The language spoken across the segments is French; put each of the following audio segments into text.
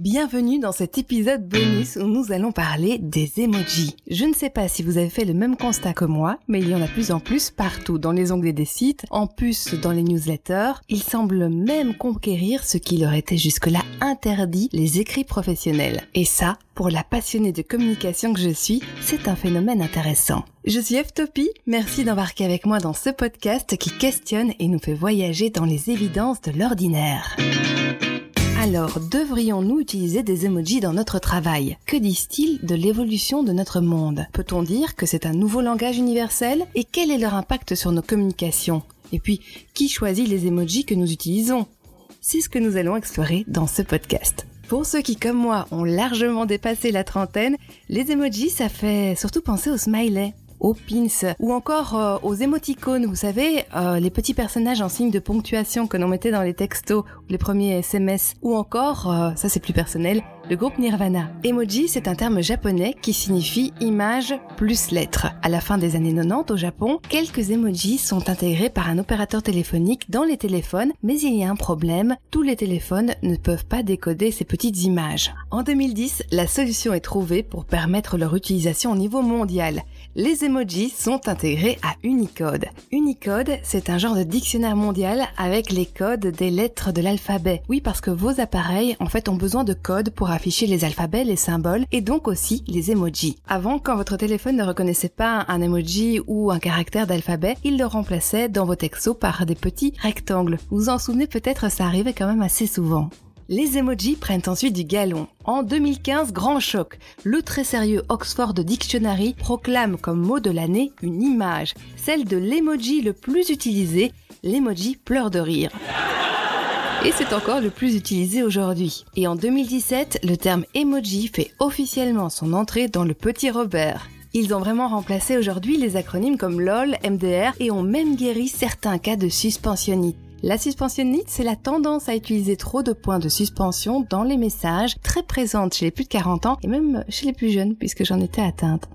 Bienvenue dans cet épisode bonus où nous allons parler des emojis. Je ne sais pas si vous avez fait le même constat que moi, mais il y en a plus en plus partout, dans les onglets des sites, en plus dans les newsletters. Ils semblent même conquérir ce qui leur était jusque-là interdit, les écrits professionnels. Et ça, pour la passionnée de communication que je suis, c'est un phénomène intéressant. Je suis Eftopie, merci d'embarquer avec moi dans ce podcast qui questionne et nous fait voyager dans les évidences de l'ordinaire. Alors, devrions-nous utiliser des emojis dans notre travail? Que disent-ils de l'évolution de notre monde? Peut-on dire que c'est un nouveau langage universel? Et quel est leur impact sur nos communications? Et puis, qui choisit les emojis que nous utilisons? C'est ce que nous allons explorer dans ce podcast. Pour ceux qui, comme moi, ont largement dépassé la trentaine, les emojis, ça fait surtout penser aux smileys aux pins ou encore euh, aux émoticônes, vous savez, euh, les petits personnages en signe de ponctuation que l'on mettait dans les textos, les premiers SMS, ou encore, euh, ça c'est plus personnel, le groupe Nirvana. Emoji, c'est un terme japonais qui signifie image plus lettre. À la fin des années 90 au Japon, quelques emojis sont intégrés par un opérateur téléphonique dans les téléphones, mais il y a un problème, tous les téléphones ne peuvent pas décoder ces petites images. En 2010, la solution est trouvée pour permettre leur utilisation au niveau mondial les emojis sont intégrés à Unicode. Unicode, c'est un genre de dictionnaire mondial avec les codes des lettres de l'alphabet. Oui, parce que vos appareils, en fait, ont besoin de codes pour afficher les alphabets, les symboles et donc aussi les emojis. Avant, quand votre téléphone ne reconnaissait pas un emoji ou un caractère d'alphabet, il le remplaçait dans vos textos par des petits rectangles. Vous vous en souvenez peut-être, ça arrivait quand même assez souvent. Les emojis prennent ensuite du galon. En 2015, grand choc. Le très sérieux Oxford Dictionary proclame comme mot de l'année une image, celle de l'emoji le plus utilisé, l'emoji pleure de rire. Et c'est encore le plus utilisé aujourd'hui. Et en 2017, le terme emoji fait officiellement son entrée dans le petit Robert. Ils ont vraiment remplacé aujourd'hui les acronymes comme LOL, MDR et ont même guéri certains cas de suspensionnite. La suspensionnite, c'est la tendance à utiliser trop de points de suspension dans les messages, très présente chez les plus de 40 ans et même chez les plus jeunes, puisque j'en étais atteinte.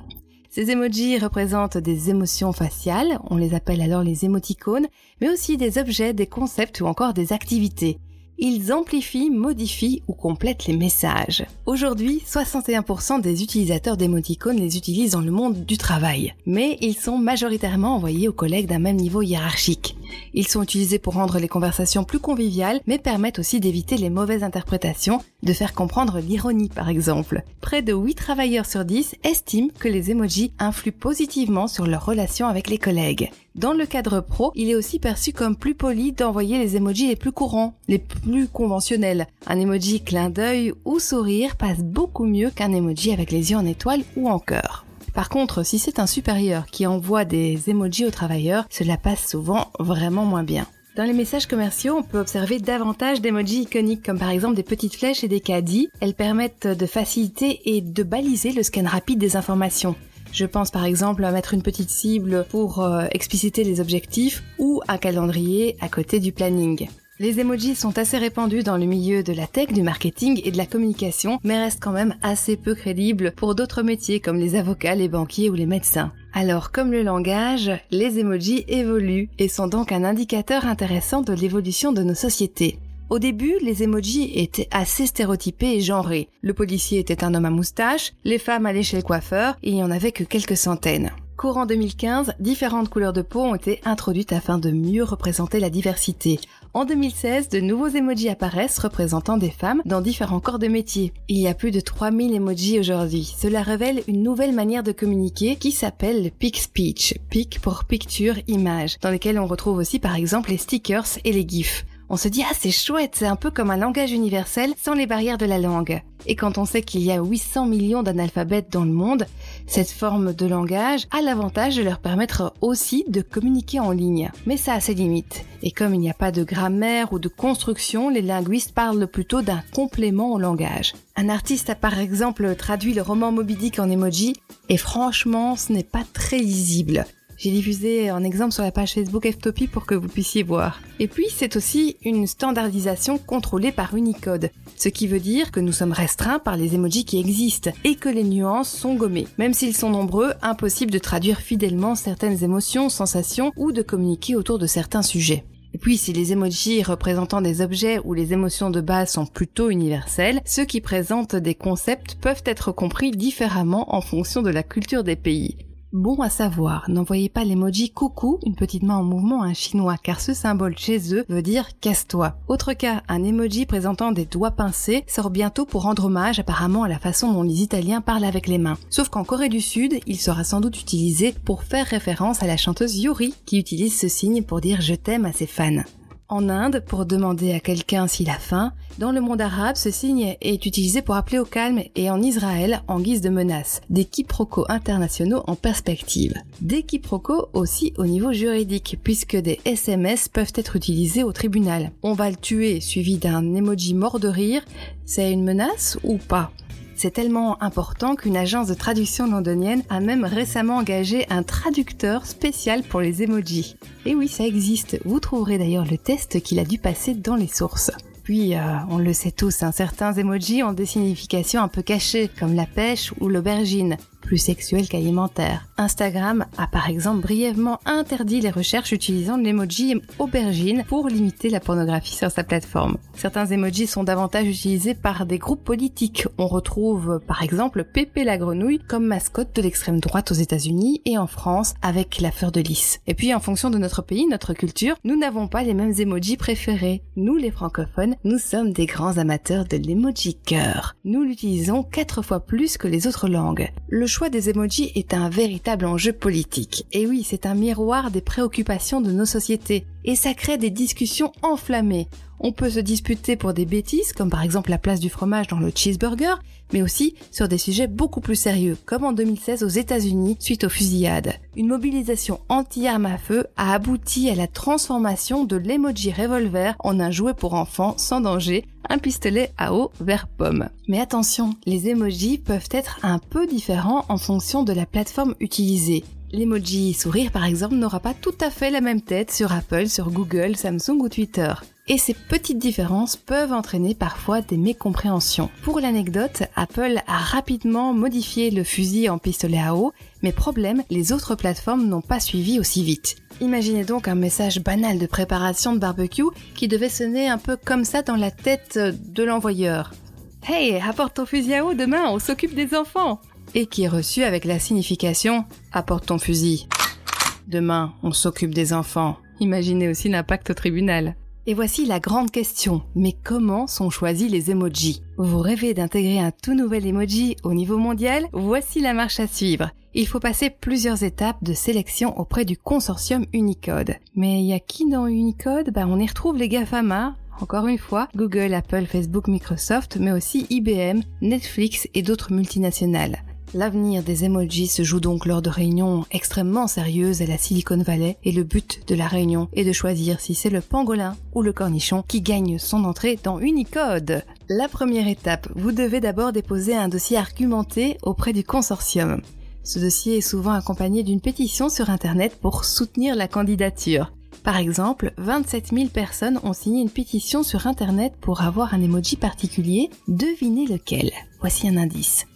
Ces emojis représentent des émotions faciales, on les appelle alors les émoticônes, mais aussi des objets, des concepts ou encore des activités. Ils amplifient, modifient ou complètent les messages. Aujourd'hui, 61% des utilisateurs d'émoticônes les utilisent dans le monde du travail, mais ils sont majoritairement envoyés aux collègues d'un même niveau hiérarchique. Ils sont utilisés pour rendre les conversations plus conviviales, mais permettent aussi d'éviter les mauvaises interprétations, de faire comprendre l'ironie par exemple. Près de 8 travailleurs sur 10 estiment que les emojis influent positivement sur leurs relations avec les collègues. Dans le cadre pro, il est aussi perçu comme plus poli d'envoyer les emojis les plus courants, les plus conventionnels. Un emoji clin d'œil ou sourire passe beaucoup mieux qu'un emoji avec les yeux en étoile ou en cœur. Par contre, si c'est un supérieur qui envoie des emojis aux travailleurs, cela passe souvent vraiment moins bien. Dans les messages commerciaux, on peut observer davantage d'emojis iconiques comme par exemple des petites flèches et des caddies. Elles permettent de faciliter et de baliser le scan rapide des informations. Je pense par exemple à mettre une petite cible pour euh, expliciter les objectifs ou un calendrier à côté du planning. Les emojis sont assez répandus dans le milieu de la tech, du marketing et de la communication, mais restent quand même assez peu crédibles pour d'autres métiers comme les avocats, les banquiers ou les médecins. Alors, comme le langage, les emojis évoluent et sont donc un indicateur intéressant de l'évolution de nos sociétés. Au début, les emojis étaient assez stéréotypés et genrés. Le policier était un homme à moustache, les femmes allaient chez le coiffeur il n'y en avait que quelques centaines. Courant 2015, différentes couleurs de peau ont été introduites afin de mieux représenter la diversité. En 2016, de nouveaux emojis apparaissent représentant des femmes dans différents corps de métier. Il y a plus de 3000 emojis aujourd'hui. Cela révèle une nouvelle manière de communiquer qui s'appelle le pic speech. Pic pour picture, image, dans lesquelles on retrouve aussi par exemple les stickers et les gifs on se dit ah c'est chouette, c'est un peu comme un langage universel sans les barrières de la langue. Et quand on sait qu'il y a 800 millions d'analphabètes dans le monde, cette forme de langage a l'avantage de leur permettre aussi de communiquer en ligne. Mais ça a ses limites. Et comme il n'y a pas de grammaire ou de construction, les linguistes parlent plutôt d'un complément au langage. Un artiste a par exemple traduit le roman Moby Dick en emoji, et franchement ce n'est pas très lisible. J'ai diffusé un exemple sur la page Facebook Ftopie pour que vous puissiez voir. Et puis, c'est aussi une standardisation contrôlée par Unicode, ce qui veut dire que nous sommes restreints par les emojis qui existent et que les nuances sont gommées. Même s'ils sont nombreux, impossible de traduire fidèlement certaines émotions, sensations ou de communiquer autour de certains sujets. Et puis si les emojis représentant des objets ou les émotions de base sont plutôt universels, ceux qui présentent des concepts peuvent être compris différemment en fonction de la culture des pays. Bon à savoir, n'envoyez pas l'emoji coucou, une petite main en mouvement à un chinois, car ce symbole chez eux veut dire casse-toi. Autre cas, un emoji présentant des doigts pincés sort bientôt pour rendre hommage apparemment à la façon dont les Italiens parlent avec les mains. Sauf qu'en Corée du Sud, il sera sans doute utilisé pour faire référence à la chanteuse Yuri, qui utilise ce signe pour dire je t'aime à ses fans. En Inde, pour demander à quelqu'un s'il a faim, dans le monde arabe, ce signe est utilisé pour appeler au calme et en Israël en guise de menace. Des quiproquos internationaux en perspective. Des quiproquos aussi au niveau juridique, puisque des SMS peuvent être utilisés au tribunal. On va le tuer suivi d'un emoji mort de rire, c'est une menace ou pas? C'est tellement important qu'une agence de traduction londonienne a même récemment engagé un traducteur spécial pour les emojis. Et oui, ça existe. Vous trouverez d'ailleurs le test qu'il a dû passer dans les sources. Puis, euh, on le sait tous, hein, certains emojis ont des significations un peu cachées, comme la pêche ou l'aubergine plus sexuel qu'alimentaire. Instagram a par exemple brièvement interdit les recherches utilisant l'emoji aubergine pour limiter la pornographie sur sa plateforme. Certains emojis sont davantage utilisés par des groupes politiques. On retrouve par exemple Pépé la grenouille comme mascotte de l'extrême droite aux États-Unis et en France avec la fleur de lys. Et puis en fonction de notre pays, notre culture, nous n'avons pas les mêmes emojis préférés. Nous les francophones, nous sommes des grands amateurs de l'emoji cœur. Nous l'utilisons quatre fois plus que les autres langues. Choix des emojis est un véritable enjeu politique. Et oui, c'est un miroir des préoccupations de nos sociétés. Et ça crée des discussions enflammées. On peut se disputer pour des bêtises, comme par exemple la place du fromage dans le cheeseburger, mais aussi sur des sujets beaucoup plus sérieux, comme en 2016 aux États-Unis suite aux fusillades. Une mobilisation anti-armes à feu a abouti à la transformation de l'emoji revolver en un jouet pour enfants sans danger, un pistolet à eau vert pomme. Mais attention, les emojis peuvent être un peu différents en fonction de la plateforme utilisée. L'emoji sourire par exemple n'aura pas tout à fait la même tête sur Apple, sur Google, Samsung ou Twitter et ces petites différences peuvent entraîner parfois des mécompréhensions. Pour l'anecdote, Apple a rapidement modifié le fusil en pistolet à eau, mais problème, les autres plateformes n'ont pas suivi aussi vite. Imaginez donc un message banal de préparation de barbecue qui devait sonner un peu comme ça dans la tête de l'envoyeur. Hey, apporte ton fusil à eau demain, on s'occupe des enfants Et qui est reçu avec la signification Apporte ton fusil. Demain, on s'occupe des enfants. Imaginez aussi l'impact au tribunal. Et voici la grande question. Mais comment sont choisis les emojis? Vous rêvez d'intégrer un tout nouvel emoji au niveau mondial? Voici la marche à suivre. Il faut passer plusieurs étapes de sélection auprès du consortium Unicode. Mais il y a qui dans Unicode? Bah, On y retrouve les GAFAMA, encore une fois, Google, Apple, Facebook, Microsoft, mais aussi IBM, Netflix et d'autres multinationales. L'avenir des emojis se joue donc lors de réunions extrêmement sérieuses à la Silicon Valley et le but de la réunion est de choisir si c'est le pangolin ou le cornichon qui gagne son entrée dans Unicode. La première étape, vous devez d'abord déposer un dossier argumenté auprès du consortium. Ce dossier est souvent accompagné d'une pétition sur Internet pour soutenir la candidature. Par exemple, 27 000 personnes ont signé une pétition sur Internet pour avoir un emoji particulier. Devinez lequel. Voici un indice.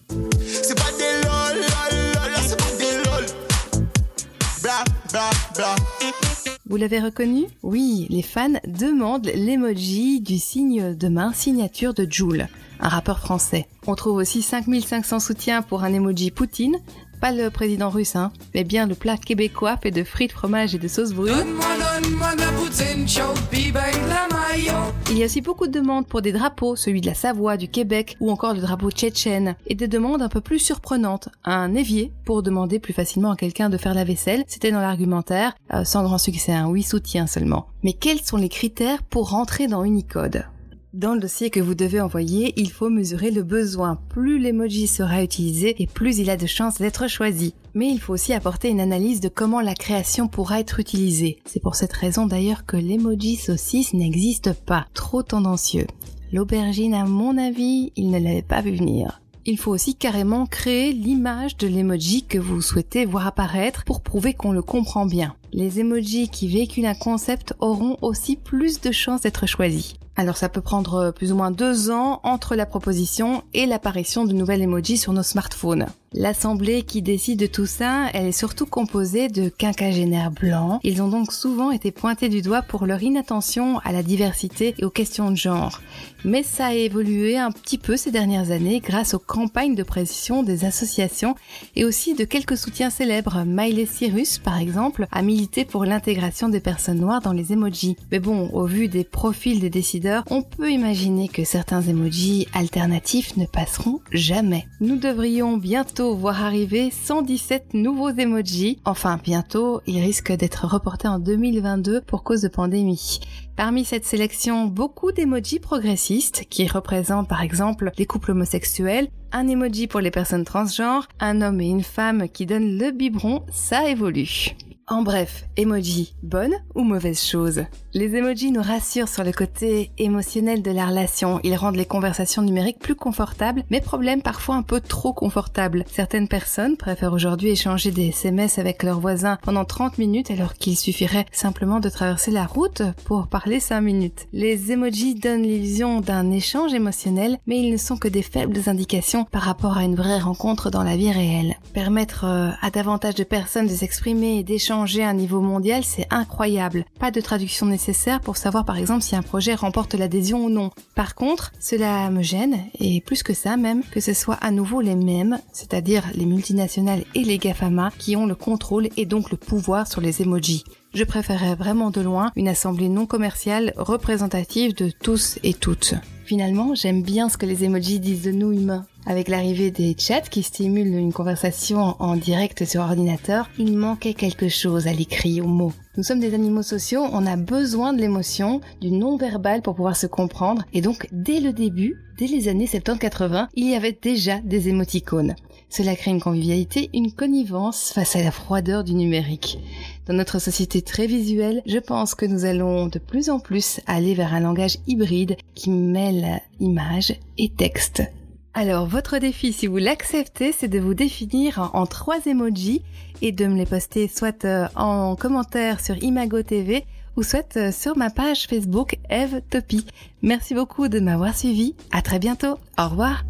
Vous l'avez reconnu Oui, les fans demandent l'emoji du signe de main signature de Joule, un rappeur français. On trouve aussi 5500 soutiens pour un emoji Poutine, pas le président russe, hein, mais bien le plat québécois fait de frites, fromage et de sauce brune. Il y a aussi beaucoup de demandes pour des drapeaux, celui de la Savoie, du Québec ou encore le drapeau tchétchène, et des demandes un peu plus surprenantes. Un évier pour demander plus facilement à quelqu'un de faire la vaisselle, c'était dans l'argumentaire, euh, sans grand succès, un oui soutien seulement. Mais quels sont les critères pour rentrer dans Unicode? Dans le dossier que vous devez envoyer, il faut mesurer le besoin. Plus l'emoji sera utilisé et plus il a de chances d'être choisi. Mais il faut aussi apporter une analyse de comment la création pourra être utilisée. C'est pour cette raison d'ailleurs que l'emoji saucisse n'existe pas. Trop tendancieux. L'aubergine, à mon avis, il ne l'avait pas vu venir. Il faut aussi carrément créer l'image de l'emoji que vous souhaitez voir apparaître pour prouver qu'on le comprend bien. Les emojis qui véhiculent un concept auront aussi plus de chances d'être choisis. Alors ça peut prendre plus ou moins deux ans entre la proposition et l'apparition de nouvelles emojis sur nos smartphones. L'assemblée qui décide de tout ça, elle est surtout composée de quinquagénaires blancs. Ils ont donc souvent été pointés du doigt pour leur inattention à la diversité et aux questions de genre. Mais ça a évolué un petit peu ces dernières années grâce aux campagnes de pression des associations et aussi de quelques soutiens célèbres. Miley Cyrus, par exemple, a milité pour l'intégration des personnes noires dans les emojis. Mais bon, au vu des profils des décideurs, on peut imaginer que certains emojis alternatifs ne passeront jamais. Nous devrions bientôt voir arriver 117 nouveaux emojis. Enfin, bientôt, ils risquent d'être reportés en 2022 pour cause de pandémie. Parmi cette sélection, beaucoup d'emojis progressistes qui représentent par exemple les couples homosexuels, un emoji pour les personnes transgenres, un homme et une femme qui donnent le biberon, ça évolue. En bref, emoji, bonne ou mauvaise chose Les emojis nous rassurent sur le côté émotionnel de la relation. Ils rendent les conversations numériques plus confortables, mais problème parfois un peu trop confortables. Certaines personnes préfèrent aujourd'hui échanger des SMS avec leurs voisins pendant 30 minutes alors qu'il suffirait simplement de traverser la route pour parler 5 minutes. Les emojis donnent l'illusion d'un échange émotionnel, mais ils ne sont que des faibles indications par rapport à une vraie rencontre dans la vie réelle. Permettre euh, à davantage de personnes de s'exprimer et d'échanger à un niveau mondial, c'est incroyable. Pas de traduction nécessaire pour savoir par exemple si un projet remporte l'adhésion ou non. Par contre, cela me gêne, et plus que ça même, que ce soit à nouveau les mêmes, c'est-à-dire les multinationales et les GAFAMA, qui ont le contrôle et donc le pouvoir sur les emojis. Je préférerais vraiment de loin une assemblée non commerciale représentative de tous et toutes. Finalement, j'aime bien ce que les emojis disent de nous humains. Avec l'arrivée des chats qui stimulent une conversation en direct sur ordinateur, il manquait quelque chose à l'écrit, aux mots. Nous sommes des animaux sociaux, on a besoin de l'émotion, du non-verbal pour pouvoir se comprendre, et donc dès le début, dès les années 70-80, il y avait déjà des émoticônes. Cela crée une convivialité, une connivence face à la froideur du numérique. Dans notre société très visuelle, je pense que nous allons de plus en plus aller vers un langage hybride qui mêle images et texte. Alors, votre défi, si vous l'acceptez, c'est de vous définir en trois emojis et de me les poster soit euh, en commentaire sur Imago TV ou soit euh, sur ma page Facebook Eve Topi. Merci beaucoup de m'avoir suivi. À très bientôt. Au revoir.